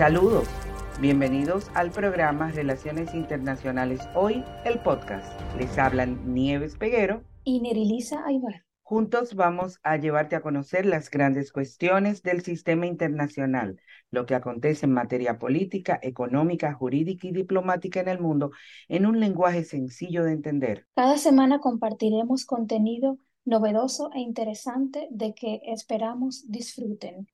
Saludos, bienvenidos al programa Relaciones Internacionales Hoy, el podcast. Les hablan Nieves Peguero y Nerilisa Aybar. Juntos vamos a llevarte a conocer las grandes cuestiones del sistema internacional, lo que acontece en materia política, económica, jurídica y diplomática en el mundo en un lenguaje sencillo de entender. Cada semana compartiremos contenido novedoso e interesante de que esperamos disfruten.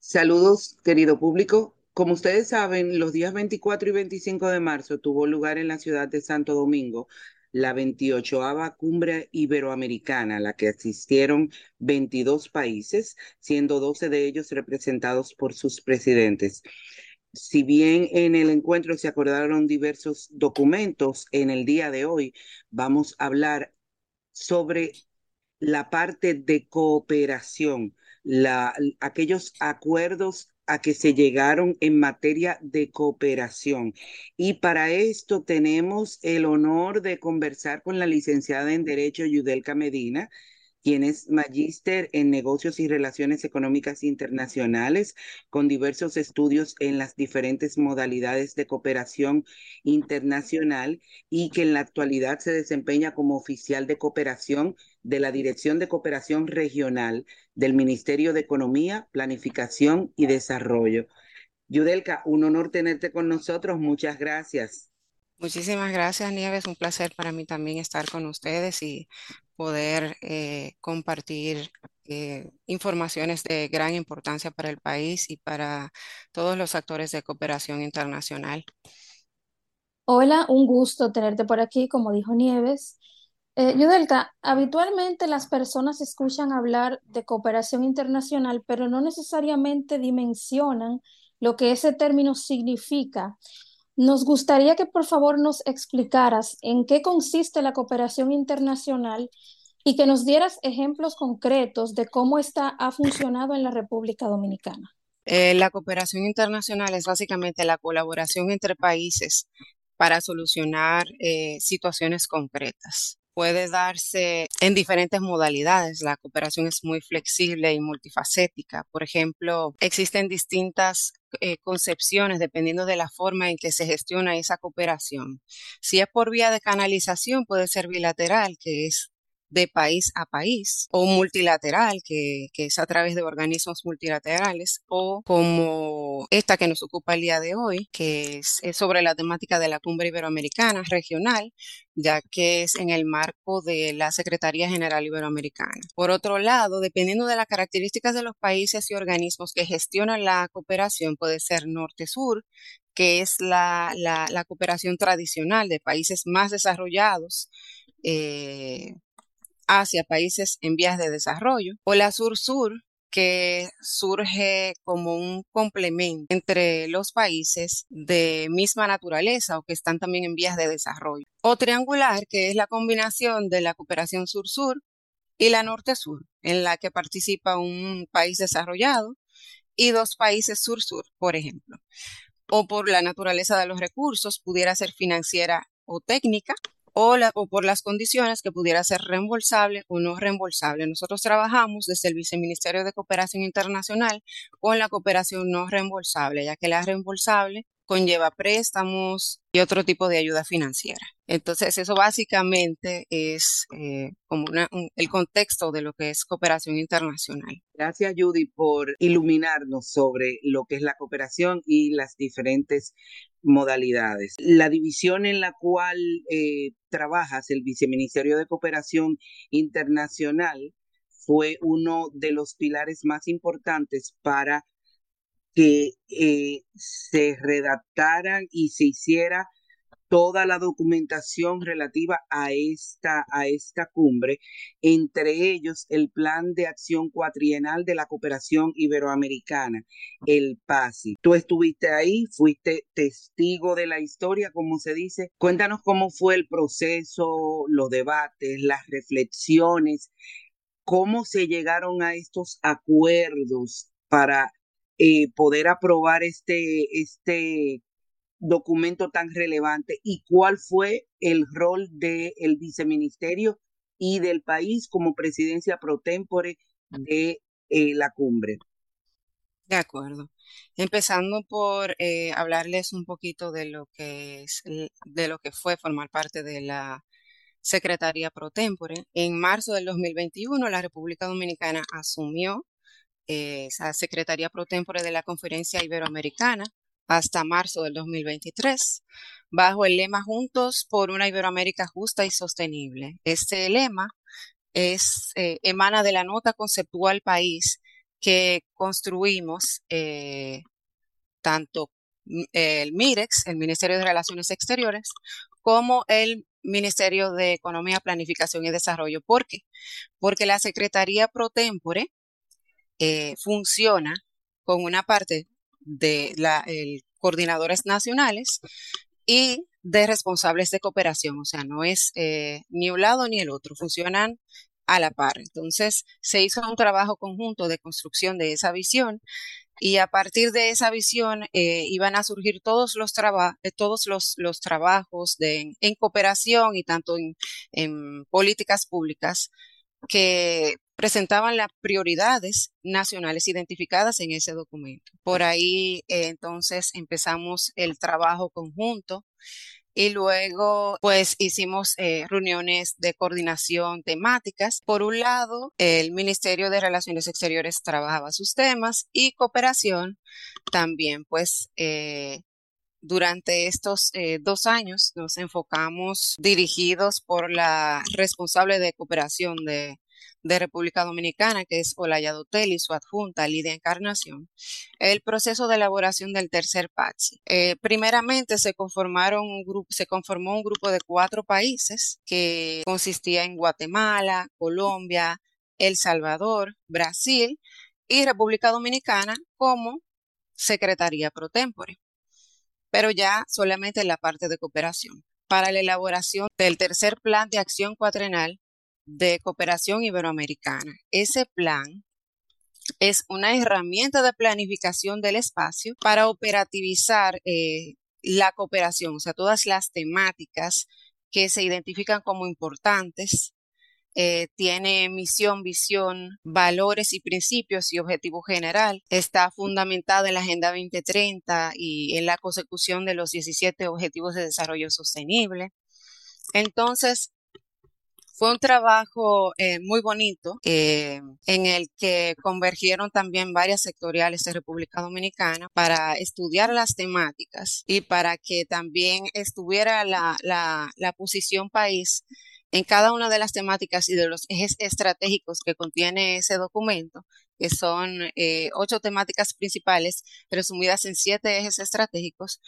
Saludos, querido público. Como ustedes saben, los días 24 y 25 de marzo tuvo lugar en la ciudad de Santo Domingo la 28 Cumbre Iberoamericana, a la que asistieron 22 países, siendo 12 de ellos representados por sus presidentes. Si bien en el encuentro se acordaron diversos documentos, en el día de hoy vamos a hablar sobre la parte de cooperación, la, aquellos acuerdos a que se llegaron en materia de cooperación. Y para esto tenemos el honor de conversar con la licenciada en Derecho Yudelka Medina, quien es magíster en negocios y relaciones económicas internacionales, con diversos estudios en las diferentes modalidades de cooperación internacional y que en la actualidad se desempeña como oficial de cooperación de la Dirección de Cooperación Regional del Ministerio de Economía, Planificación y Desarrollo. Yudelka, un honor tenerte con nosotros. Muchas gracias. Muchísimas gracias, Nieves. Un placer para mí también estar con ustedes y poder eh, compartir eh, informaciones de gran importancia para el país y para todos los actores de cooperación internacional. Hola, un gusto tenerte por aquí, como dijo Nieves. Eh, Yudelka, habitualmente las personas escuchan hablar de cooperación internacional, pero no necesariamente dimensionan lo que ese término significa. Nos gustaría que por favor nos explicaras en qué consiste la cooperación internacional y que nos dieras ejemplos concretos de cómo esta ha funcionado en la República Dominicana. Eh, la cooperación internacional es básicamente la colaboración entre países para solucionar eh, situaciones concretas puede darse en diferentes modalidades. La cooperación es muy flexible y multifacética. Por ejemplo, existen distintas eh, concepciones dependiendo de la forma en que se gestiona esa cooperación. Si es por vía de canalización, puede ser bilateral, que es de país a país, o multilateral, que, es a través de organismos multilaterales, o como esta que nos ocupa el día de hoy, que es, sobre la temática de la cumbre iberoamericana regional, ya que es en el marco de la Secretaría General Iberoamericana. Por otro lado, dependiendo de las características de los países y organismos que gestionan la cooperación, puede ser norte-sur, que es la, cooperación tradicional de países más desarrollados, eh, hacia países en vías de desarrollo, o la sur-sur, que surge como un complemento entre los países de misma naturaleza o que están también en vías de desarrollo. O triangular, que es la combinación de la cooperación sur-sur y la norte-sur, en la que participa un país desarrollado y dos países sur-sur, por ejemplo. O por la naturaleza de los recursos, pudiera ser financiera o técnica, o, o, por las condiciones que pudiera ser reembolsable o no reembolsable. Nosotros trabajamos desde el Viceministerio de Cooperación Internacional con la cooperación no reembolsable, ya que la reembolsable conlleva préstamos y otro tipo de ayuda financiera. Entonces, eso básicamente es eh, como el contexto de lo que es cooperación internacional. Gracias, Judy, por iluminarnos sobre lo que es la cooperación y las diferentes modalidades. La división en la cual eh, trabajas, el Viceministerio de Cooperación Internacional, fue uno de los pilares más importantes para que eh, se redactaran y se hiciera toda la documentación relativa a esta, a esta cumbre, entre ellos el Plan de Acción Cuatrienal de la Cooperación Iberoamericana, el PASI. Tú estuviste ahí, fuiste testigo de la historia, como se dice. Cuéntanos cómo fue el proceso, los debates, las reflexiones, cómo se llegaron a estos acuerdos para eh, poder aprobar este, este documento tan relevante y cuál fue el rol del viceministerio y del país como presidencia pro tempore de eh, la cumbre. De acuerdo. Empezando por eh, hablarles un poquito de lo que es, de lo que fue formar parte de la Secretaría Pro Tempore. En marzo del 2021, la República Dominicana asumió esa Secretaría Pro Tempore de la Conferencia Iberoamericana hasta marzo del 2023, bajo el lema Juntos por una Iberoamérica justa y sostenible. Este lema es, eh, emana de la nota conceptual país que construimos eh, tanto el MIREX, el Ministerio de Relaciones Exteriores, como el Ministerio de Economía, Planificación y Desarrollo. ¿Por qué? Porque la Secretaría Pro Tempore eh, funciona con una parte de la, coordinadores nacionales y de responsables de cooperación, o sea, no es eh, ni un lado ni el otro, funcionan a la par. Entonces, se hizo un trabajo conjunto de construcción de esa visión y a partir de esa visión eh, iban a surgir todos los, eh, todos los, los trabajos de, en cooperación y tanto en, en políticas públicas que presentaban las prioridades nacionales identificadas en ese documento. Por ahí eh, entonces empezamos el trabajo conjunto y luego pues hicimos eh, reuniones de coordinación temáticas. Por un lado, el Ministerio de Relaciones Exteriores trabajaba sus temas y cooperación también pues eh, durante estos dos años nos enfocamos dirigidos por la responsable de cooperación de de República Dominicana, que es Olaya Dotel y su adjunta Lidia Encarnación, el proceso de elaboración del tercer PATSI. Eh, primeramente se, conformaron un grupo, se conformó un grupo de cuatro países que consistía en Guatemala, Colombia, El Salvador, Brasil y República Dominicana como Secretaría Pro Tempore, pero ya solamente en la parte de cooperación. Para la elaboración del tercer plan de acción cuatrenal de cooperación iberoamericana. Ese plan es una herramienta de planificación del espacio para operativizar eh, la cooperación, o sea, todas las temáticas que se identifican como importantes. Eh, tiene misión, visión, valores y principios y objetivo general. Está fundamentada en la Agenda 2030 y en la consecución de los 17 Objetivos de Desarrollo Sostenible. Entonces, fue un trabajo eh, muy bonito eh, en el que convergieron también varias sectoriales de República Dominicana para estudiar las temáticas y para que también estuviera la, la, la posición país en cada una de las temáticas y de los ejes estratégicos que contiene ese documento, que son eh, ocho temáticas principales resumidas en siete ejes estratégicos.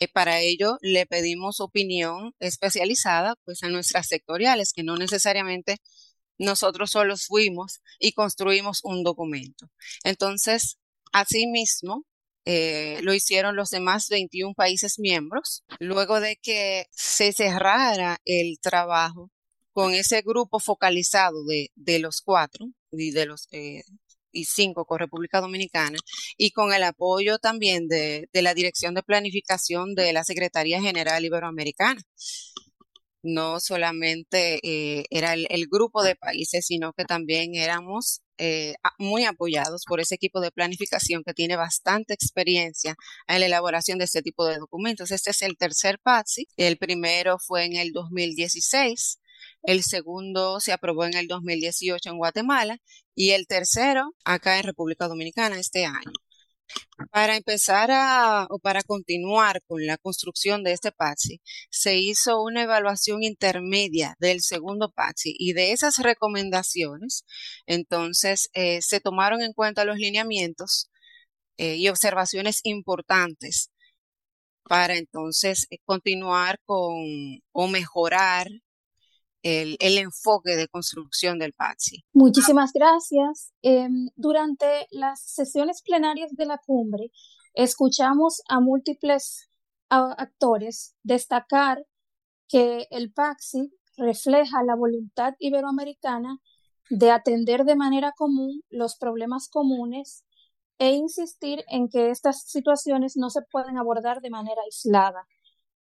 Eh, para ello le pedimos opinión especializada pues a nuestras sectoriales, que no necesariamente nosotros solos fuimos y construimos un documento. Entonces, asimismo, eh, lo hicieron los demás 21 países miembros. Luego de que se cerrara el trabajo con ese grupo focalizado de, de los cuatro y de los eh, y cinco con República Dominicana y con el apoyo también de, de la Dirección de Planificación de la Secretaría General Iberoamericana. No solamente eh, era el, grupo de países, sino que también éramos eh, muy apoyados por ese equipo de planificación que tiene bastante experiencia en la elaboración de este tipo de documentos. Este es el tercer PATSI. El primero fue en el 2016 el segundo se aprobó en el 2018 en Guatemala y el tercero acá en República Dominicana este año. Para empezar a, o para continuar con la construcción de este PATSI, se hizo una evaluación intermedia del segundo PATSI y de esas recomendaciones, entonces eh, se tomaron en cuenta los lineamientos eh, y observaciones importantes para entonces eh, continuar con o mejorar el, enfoque de construcción del PATSI. Muchísimas gracias. Em, durante las sesiones plenarias de la cumbre, escuchamos a múltiples actores destacar que el PAXI refleja la voluntad iberoamericana de atender de manera común los problemas comunes e insistir en que estas situaciones no se pueden abordar de manera aislada,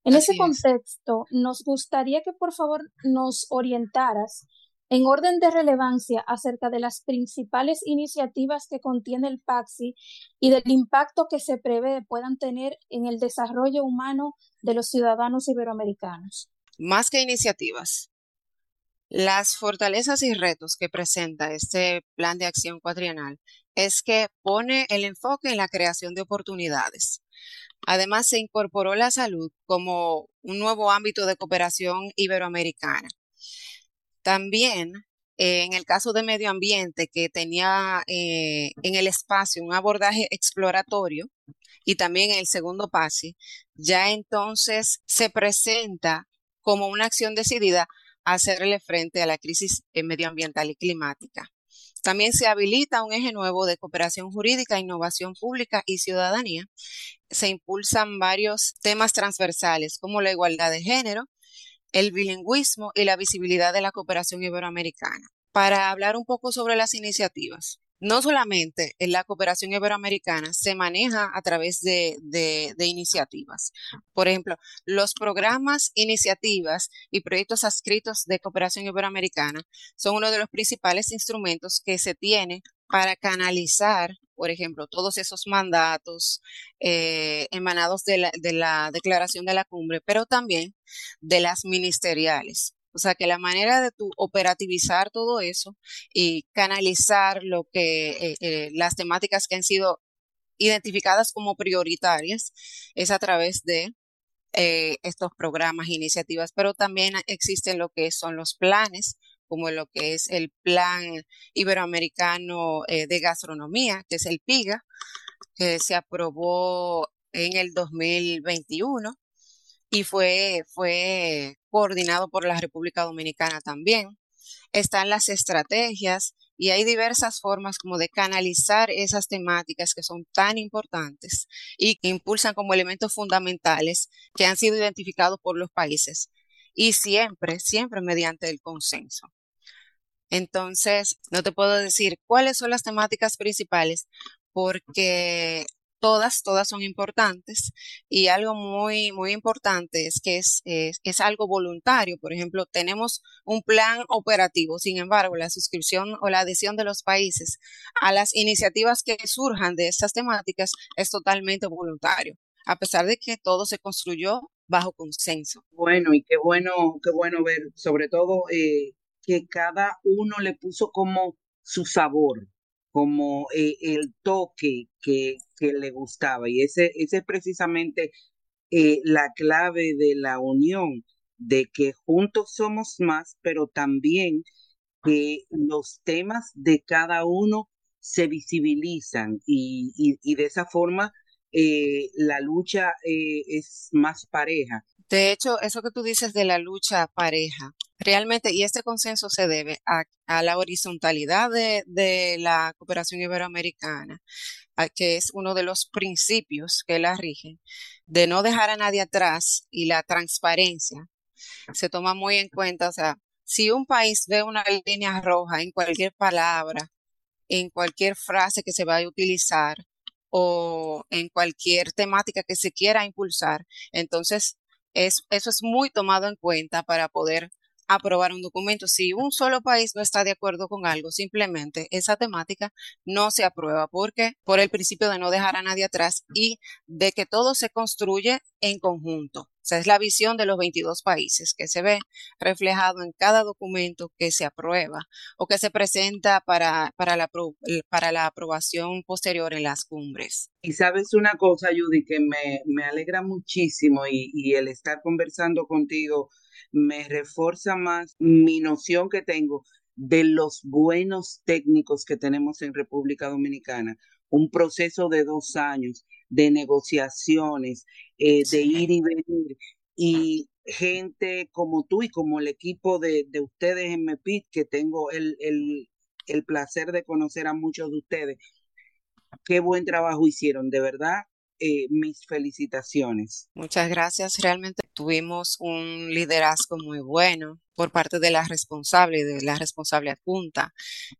en ese contexto, nos gustaría que por favor nos orientaras en orden de relevancia acerca de las principales iniciativas que contiene el PAXI y del impacto que se prevé puedan tener en el desarrollo humano de los ciudadanos iberoamericanos. Más que iniciativas, las fortalezas y retos que presenta este plan de acción cuatrienal es que pone el enfoque en la creación de oportunidades. Además, se incorporó la salud como un nuevo ámbito de cooperación iberoamericana. También, eh, en el caso de medio ambiente, que tenía eh, en el espacio un abordaje exploratorio, y también el segundo pase, ya entonces se presenta como una acción decidida hacerle frente a la crisis eh, medioambiental y climática. También se habilita un eje nuevo de cooperación jurídica, innovación pública y ciudadanía. Se impulsan varios temas transversales como la igualdad de género, el bilingüismo y la visibilidad de la cooperación iberoamericana. Para hablar un poco sobre las iniciativas, no solamente en la cooperación iberoamericana se maneja a través de, iniciativas. Por ejemplo, los programas, iniciativas y proyectos adscritos de cooperación iberoamericana son uno de los principales instrumentos que se tiene para canalizar, por ejemplo, todos esos mandatos eh, emanados de la, de la declaración de la cumbre, pero también de las ministeriales. O sea que la manera de tu operativizar todo eso y canalizar lo que eh, eh, las temáticas que han sido identificadas como prioritarias es a través de eh, estos programas iniciativas, pero también existen lo que son los planes, como lo que es el Plan Iberoamericano de Gastronomía, que es el PIGA, que se aprobó en el 2021 y fue, fue coordinado por la República Dominicana también. Están las estrategias y hay diversas formas como de canalizar esas temáticas que son tan importantes y que impulsan como elementos fundamentales que han sido identificados por los países y siempre, siempre mediante el consenso. Entonces, no te puedo decir cuáles son las temáticas principales porque todas, todas son importantes y algo muy, muy importante es que es, es, algo voluntario. Por ejemplo, tenemos un plan operativo, sin embargo, la suscripción o la adhesión de los países a las iniciativas que surjan de estas temáticas es totalmente voluntario, a pesar de que todo se construyó bajo consenso. Bueno, y qué bueno, qué bueno ver, sobre todo eh, que cada uno le puso como su sabor, como eh, el toque que, le gustaba. Y ese, es precisamente eh, la clave de la unión, de que juntos somos más, pero también que los temas de cada uno se visibilizan y, y, de esa forma eh, la lucha es más pareja. De hecho, eso que tú dices de la lucha pareja, realmente, y este consenso se debe a, la horizontalidad de, la cooperación iberoamericana, que es uno de los principios que la rigen, de no dejar a nadie atrás y la transparencia se toma muy en cuenta. O sea, si un país ve una línea roja en cualquier palabra, en cualquier frase que se vaya a utilizar o en cualquier temática que se quiera impulsar, entonces eso es muy tomado en cuenta para poder aprobar un documento. Si un solo país no está de acuerdo con algo, simplemente esa temática no se aprueba porque por el principio de no dejar a nadie atrás y de que todo se construye en conjunto. O sea, es la visión de los 22 países que se ve reflejado en cada documento que se aprueba o que se presenta para, para, la, para la aprobación posterior en las cumbres. Y sabes una cosa, Judy, que me, me alegra muchísimo y, y el estar conversando contigo me refuerza más mi noción que tengo de los buenos técnicos que tenemos en República Dominicana. Un proceso de dos años de negociaciones, eh, de ir y venir, y gente como tú y como el equipo de, ustedes en MEPIT, que tengo el, el, el placer de conocer a muchos de ustedes. Qué buen trabajo hicieron, de verdad. Eh, mis felicitaciones. Muchas gracias. Realmente tuvimos un liderazgo muy bueno por parte de la responsable, de la responsable adjunta,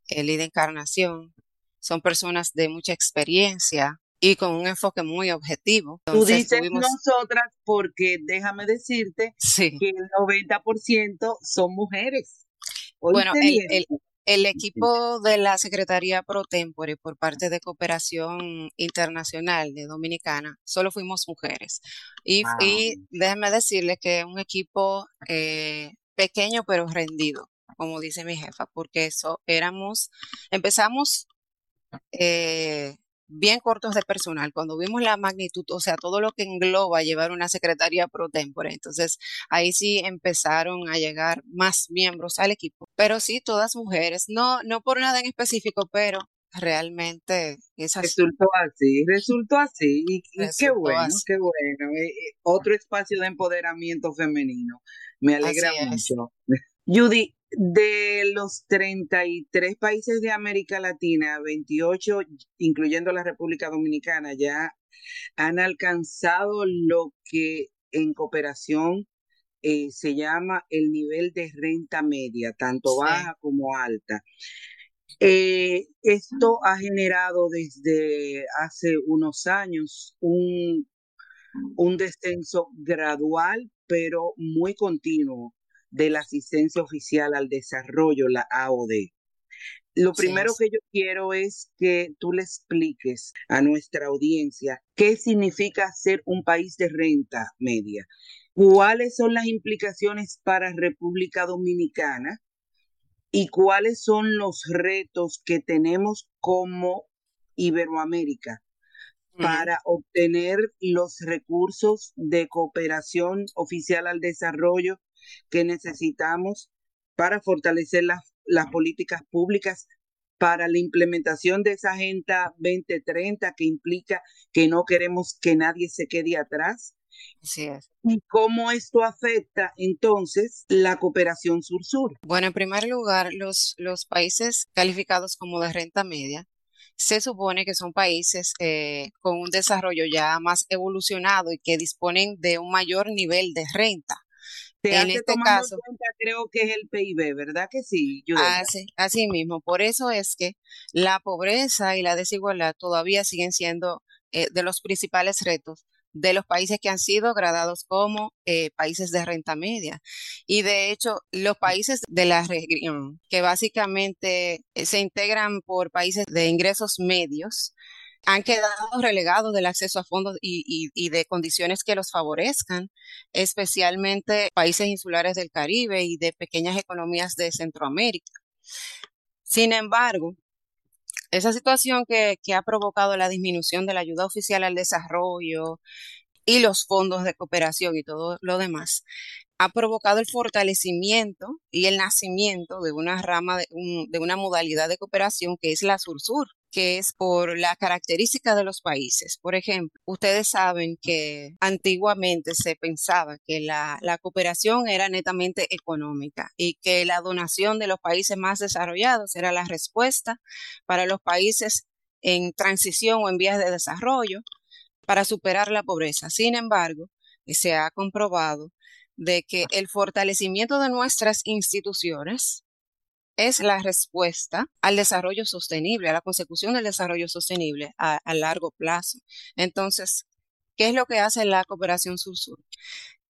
el líder Encarnación. Son personas de mucha experiencia y con un enfoque muy objetivo. Tú dices nosotras porque déjame decirte que el 90% son mujeres. Bueno, el, el equipo de la Secretaría Pro Tempore por parte de Cooperación Internacional de Dominicana, solo fuimos mujeres. Y, déjenme decirles que es un equipo eh, pequeño pero rendido, como dice mi jefa, porque eso éramos, empezamos eh, bien cortos de personal. Cuando vimos la magnitud, o sea, todo lo que engloba llevar una secretaría pro tempore, entonces ahí sí empezaron a llegar más miembros al equipo. Pero sí, todas mujeres, no, no por nada en específico, pero realmente es así. Resultó así, resultó así. Y, qué bueno, qué bueno. Eh, eh, otro espacio de empoderamiento femenino. Me alegra mucho. Judy, de los 33 países de América Latina, 28, incluyendo la República Dominicana, ya han alcanzado lo que en cooperación eh, se llama el nivel de renta media, tanto baja como alta. Eh, esto ha generado desde hace unos años un, un descenso gradual, pero muy continuo de la asistencia oficial al desarrollo, la AOD. Lo primero que yo quiero es que tú le expliques a nuestra audiencia qué significa ser un país de renta media, cuáles son las implicaciones para República Dominicana y cuáles son los retos que tenemos como Iberoamérica para obtener los recursos de cooperación oficial al desarrollo que necesitamos para fortalecer las, las políticas públicas para la implementación de esa Agenda 2030 que implica que no queremos que nadie se quede atrás. Así es. ¿Y cómo esto afecta entonces la cooperación sur-sur? Bueno, en primer lugar, los, los países calificados como de renta media se supone que son países eh, con un desarrollo ya más evolucionado y que disponen de un mayor nivel de renta en este caso, creo que es el PIB, ¿verdad que sí? Así, así mismo. Por eso es que la pobreza y la desigualdad todavía siguen siendo eh, de los principales retos de los países que han sido gradados como eh, países de renta media. Y de hecho, los países de la región, que básicamente eh, se integran por países de ingresos medios, han quedado relegados del acceso a fondos y, de condiciones que los favorezcan, especialmente países insulares del Caribe y de pequeñas economías de Centroamérica. Sin embargo, esa situación que, ha provocado la disminución de la ayuda oficial al desarrollo y los fondos de cooperación y todo lo demás, ha provocado el fortalecimiento y el nacimiento de una rama, de, de una modalidad de cooperación que es la Sur-Sur, que es por la característica de los países. Por ejemplo, ustedes saben que antiguamente se pensaba que la, la, cooperación era netamente económica y que la donación de los países más desarrollados era la respuesta para los países en transición o en vías de desarrollo para superar la pobreza. Sin embargo, se ha comprobado de que el fortalecimiento de nuestras instituciones es la respuesta al desarrollo sostenible, a la consecución del desarrollo sostenible a, largo plazo. Entonces, ¿qué es lo que hace la cooperación sur-sur?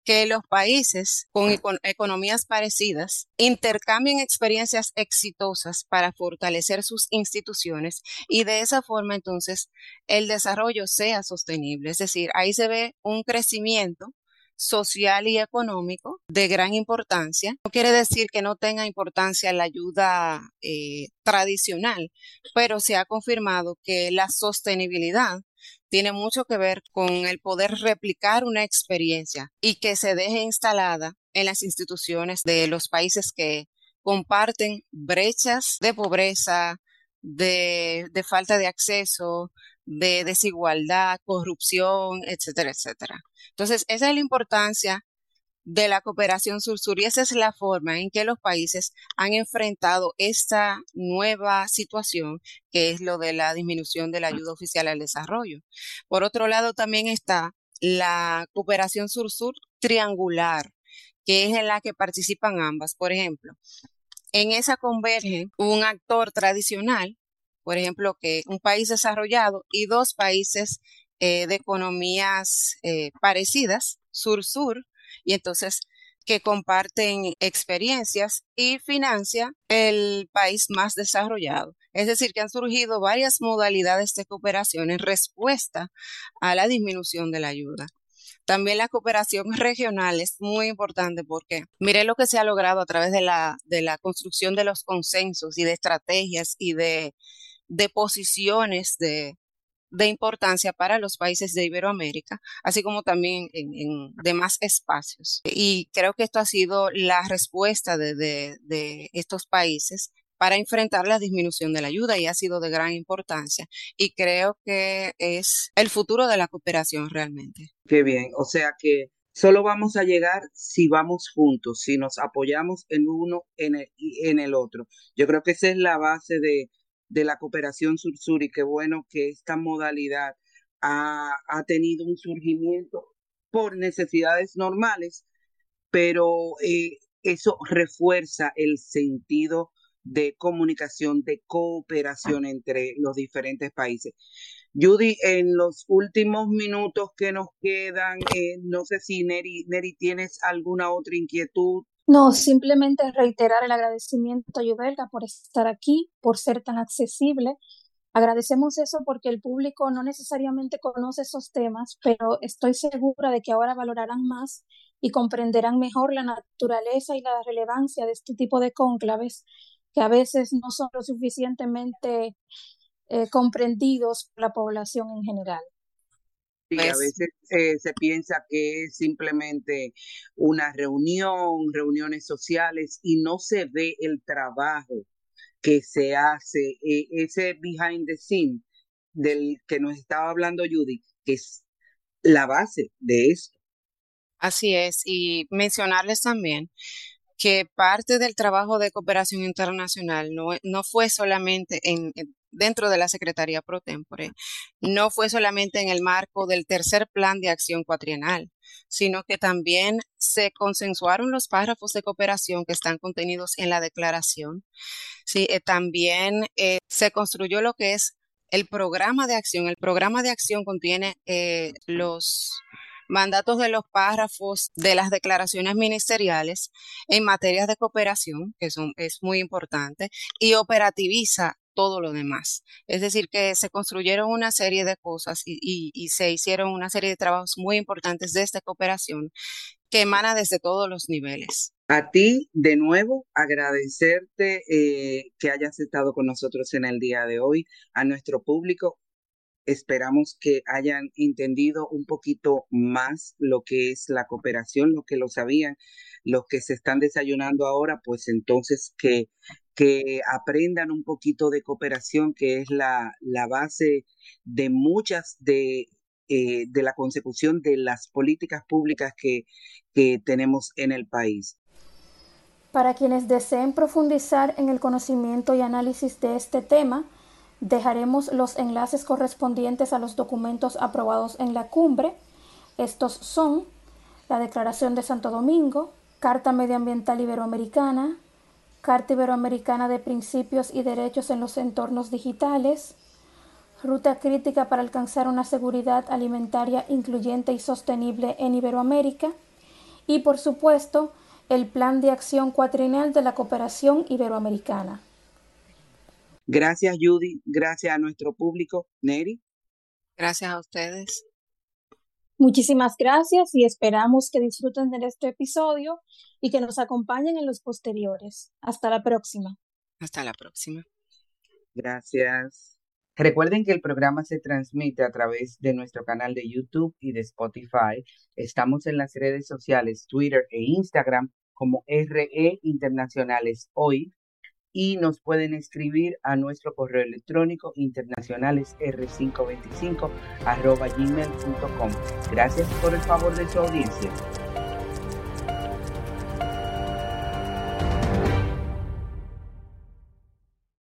que los países con economías parecidas intercambien experiencias exitosas para fortalecer sus instituciones y de esa forma entonces el desarrollo sea sostenible. Es decir, ahí se ve un crecimiento social y económico de gran importancia. No quiere decir que no tenga importancia la ayuda eh, tradicional, pero se ha confirmado que la sostenibilidad tiene mucho que ver con el poder replicar una experiencia y que se deje instalada en las instituciones de los países que comparten brechas de pobreza, de, de falta de acceso, de desigualdad, corrupción, etcétera, etcétera. Entonces, esa es la importancia de la cooperación sur-sur y esa es la forma en que los países han enfrentado esta nueva situación que es lo de la disminución de la ayuda oficial al desarrollo. Por otro lado, también está la cooperación sur-sur triangular, que es en la que participan ambas. Por ejemplo, en esa converge un actor tradicional por ejemplo, que un país desarrollado y dos países eh, de economías eh, parecidas, sur-sur, y entonces que comparten experiencias y financia el país más desarrollado. Es decir, que han surgido varias modalidades de cooperación en respuesta a la disminución de la ayuda. También la cooperación regional es muy importante porque mire lo que se ha logrado a través de la, de la construcción de los consensos y de estrategias y de, de posiciones de, de importancia para los países de Iberoamérica, así como también en, demás espacios. Y creo que esto ha sido la respuesta de, de, estos países para enfrentar la disminución de la ayuda y ha sido de gran importancia. Y creo que es el futuro de la cooperación realmente. Qué bien, o sea que solo vamos a llegar si vamos juntos, si nos apoyamos en uno en el, en el otro. Yo creo que esa es la base de, de la cooperación sur-sur y qué bueno que esta modalidad ha, tenido un surgimiento por necesidades normales, pero eh, eso refuerza el sentido de comunicación, de cooperación entre los diferentes países. Judy, en los últimos minutos que nos quedan, eh, no sé si Neri, Neri, tienes alguna otra inquietud no, simplemente reiterar el agradecimiento a Yubelga por estar aquí, por ser tan accesible. Agradecemos eso porque el público no necesariamente conoce esos temas, pero estoy segura de que ahora valorarán más y comprenderán mejor la naturaleza y la relevancia de este tipo de cónclaves que a veces no son lo suficientemente eh, comprendidos por la población en general. Sí, a pues veces eh, se piensa que es simplemente una reunión, reuniones sociales y no se ve el trabajo que se hace, eh, ese behind the scene del que nos estaba hablando Judy, que es la base de esto. Así es, y mencionarles también que parte del trabajo de cooperación internacional no, no fue solamente en, dentro de la Secretaría Pro Tempore, no fue solamente en el marco del tercer plan de acción cuatrienal, sino que también se consensuaron los párrafos de cooperación que están contenidos en la declaración. Sí, eh, también eh, se construyó lo que es el programa de acción. El programa de acción contiene eh, los mandatos de los párrafos de las declaraciones ministeriales en materias de cooperación, que son, es muy importante, y operativiza todo lo demás. Es decir, que se construyeron una serie de cosas y, se hicieron una serie de trabajos muy importantes de esta cooperación que emana desde todos los niveles. A ti, de nuevo, agradecerte eh, que hayas estado con nosotros en el día de hoy, a nuestro público. Esperamos que hayan entendido un poquito más lo que es la cooperación, lo que lo sabían, los que se están desayunando ahora, pues entonces que que aprendan un poquito de cooperación, que es la, la base de muchas de, eh, de la consecución de las políticas públicas que, que tenemos en el país. Para quienes deseen profundizar en el conocimiento y análisis de este tema, dejaremos los enlaces correspondientes a los documentos aprobados en la cumbre. Estos son la Declaración de Santo Domingo, Carta Medioambiental Iberoamericana, Carta Iberoamericana de Principios y Derechos en los Entornos Digitales, Ruta Crítica para alcanzar una seguridad alimentaria incluyente y sostenible en Iberoamérica y, por supuesto, el Plan de Acción Cuatrienal de la Cooperación Iberoamericana. Gracias, Judy. Gracias a nuestro público. Neri. Gracias a ustedes. Muchísimas gracias y esperamos que disfruten de este episodio y que nos acompañen en los posteriores. Hasta la próxima. Hasta la próxima. Gracias. Recuerden que el programa se transmite a través de nuestro canal de YouTube y de Spotify. Estamos en las redes sociales Twitter e Instagram como RE Internacionales Hoy y nos pueden escribir a nuestro correo electrónico internacionales r525 arroba gmail.com. Gracias por el favor de su audiencia.